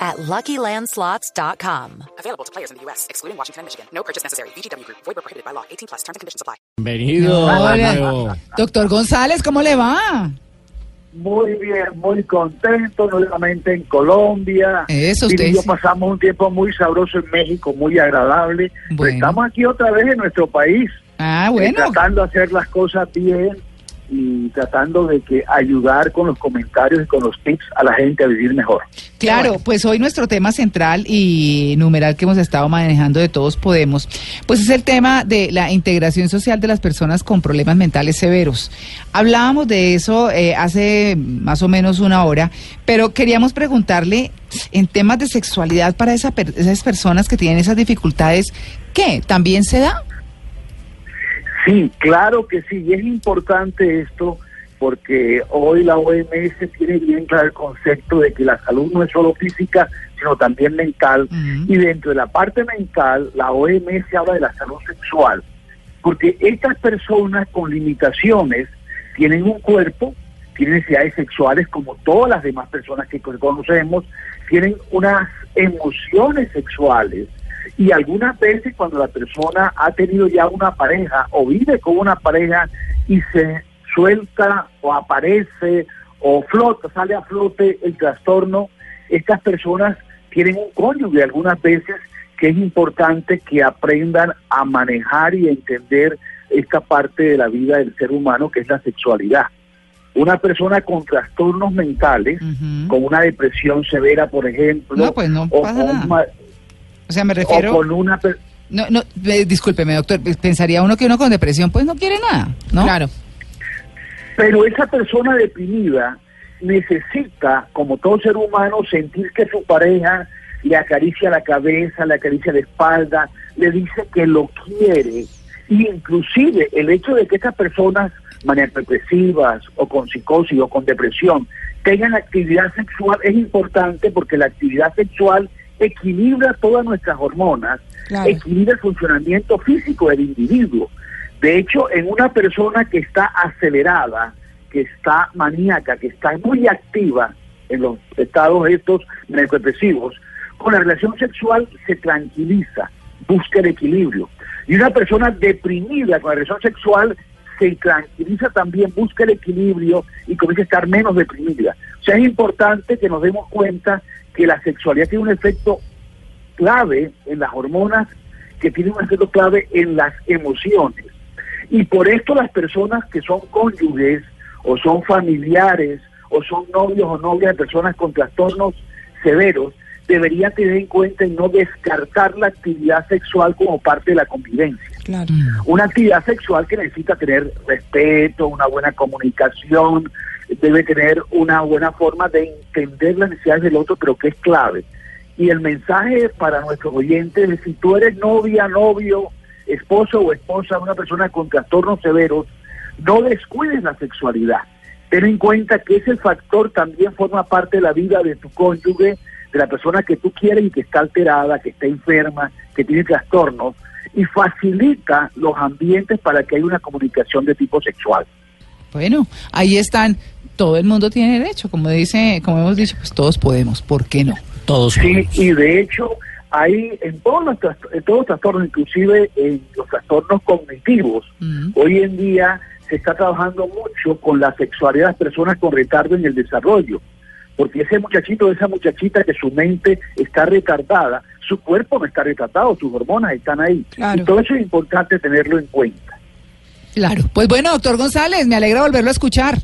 at LuckyLandSlots.com. Available to players in the U.S., excluding Washington and Michigan. No purchase necessary. VGW Group. Void where prohibited by law. 18 plus. Terms and conditions apply. Bienvenido. Hola. Doctor González, ¿cómo le va? Muy bien, muy contento, nuevamente en Colombia. Eso, usted y yo sí. pasamos un tiempo muy sabroso en México, muy agradable. Pero Bueno. estamos aquí otra vez en nuestro país, Ah, eh, bueno. tratando de hacer las cosas bien y tratando de que ayudar con los comentarios y con los tips a la gente a vivir mejor. Claro, pues hoy nuestro tema central y numeral que hemos estado manejando de Todos Podemos, pues es el tema de la integración social de las personas con problemas mentales severos. Hablábamos de eso eh, hace más o menos una hora, pero queríamos preguntarle en temas de sexualidad para esa per- esas personas que tienen esas dificultades, ¿qué? ¿También se da? Sí, claro que sí, y es importante esto porque hoy la OMS tiene bien claro el concepto de que la salud no es solo física, sino también mental. Y dentro de la parte mental, la OMS habla de la salud sexual, porque estas personas con limitaciones tienen un cuerpo, tienen necesidades sexuales como todas las demás personas que conocemos, tienen unas emociones sexuales y algunas veces cuando la persona ha tenido ya una pareja o vive con una pareja y se suelta o aparece o flota, sale a flote el trastorno, estas personas tienen un cónyuge algunas veces que es importante que aprendan a manejar y entender esta parte de la vida del ser humano que es la sexualidad. Una persona con trastornos mentales, con una depresión severa, por ejemplo, No, pues no o, nada. ma- O sea, me o refiero... con una No, no, eh, discúlpeme, doctor, pensaría uno que uno con depresión pues no quiere nada, ¿no? Claro. Pero esa persona deprimida necesita, como todo ser humano, sentir que su pareja le acaricia la cabeza, le acaricia la espalda, le dice que lo quiere. Y inclusive el hecho de que estas personas maniacodepresivas o con psicosis o con depresión tengan actividad sexual es importante porque la actividad sexual equilibra todas nuestras hormonas, Claro. equilibra el funcionamiento físico del individuo. De hecho, en una persona que está acelerada, que está maníaca, que está muy activa en los estados estos depresivos, con la relación sexual se tranquiliza, busca el equilibrio. Y una persona deprimida con la relación sexual se tranquiliza también, busca el equilibrio y comienza a estar menos deprimida. O sea, es importante que nos demos cuenta que la sexualidad tiene un efecto clave en las hormonas, que tiene un efecto clave en las emociones. Y por esto las personas que son cónyuges o son familiares o son novios o novias de personas con trastornos severos deberían tener en cuenta y no descartar la actividad sexual como parte de la convivencia. Claro. Una actividad sexual que necesita tener respeto, una buena comunicación, debe tener una buena forma de entender las necesidades del otro, pero que es clave. Y el mensaje para nuestros oyentes es si tú eres novia, novio, esposo o esposa de una persona con trastornos severos, no descuides la sexualidad. Ten en cuenta que ese factor también forma parte de la vida de tu cónyuge, de la persona que tú quieres y que está alterada, que está enferma, que tiene trastornos, y facilita los ambientes para que haya una comunicación de tipo sexual. Bueno, ahí están. Todo el mundo tiene derecho, como dice, como hemos dicho, pues todos podemos, ¿por qué no? Todos Sí, podemos. y de hecho, hay en todos los, en todos los trastornos, inclusive en los trastornos cognitivos, Mm. hoy en día se está trabajando mucho con la sexualidad de las personas con retardo en el desarrollo. Porque ese muchachito, esa muchachita que su mente está retardada, su cuerpo no está retardado, sus hormonas están ahí. Claro. Y todo eso es importante tenerlo en cuenta. Claro. Pues bueno, doctor González, me alegra volverlo a escuchar.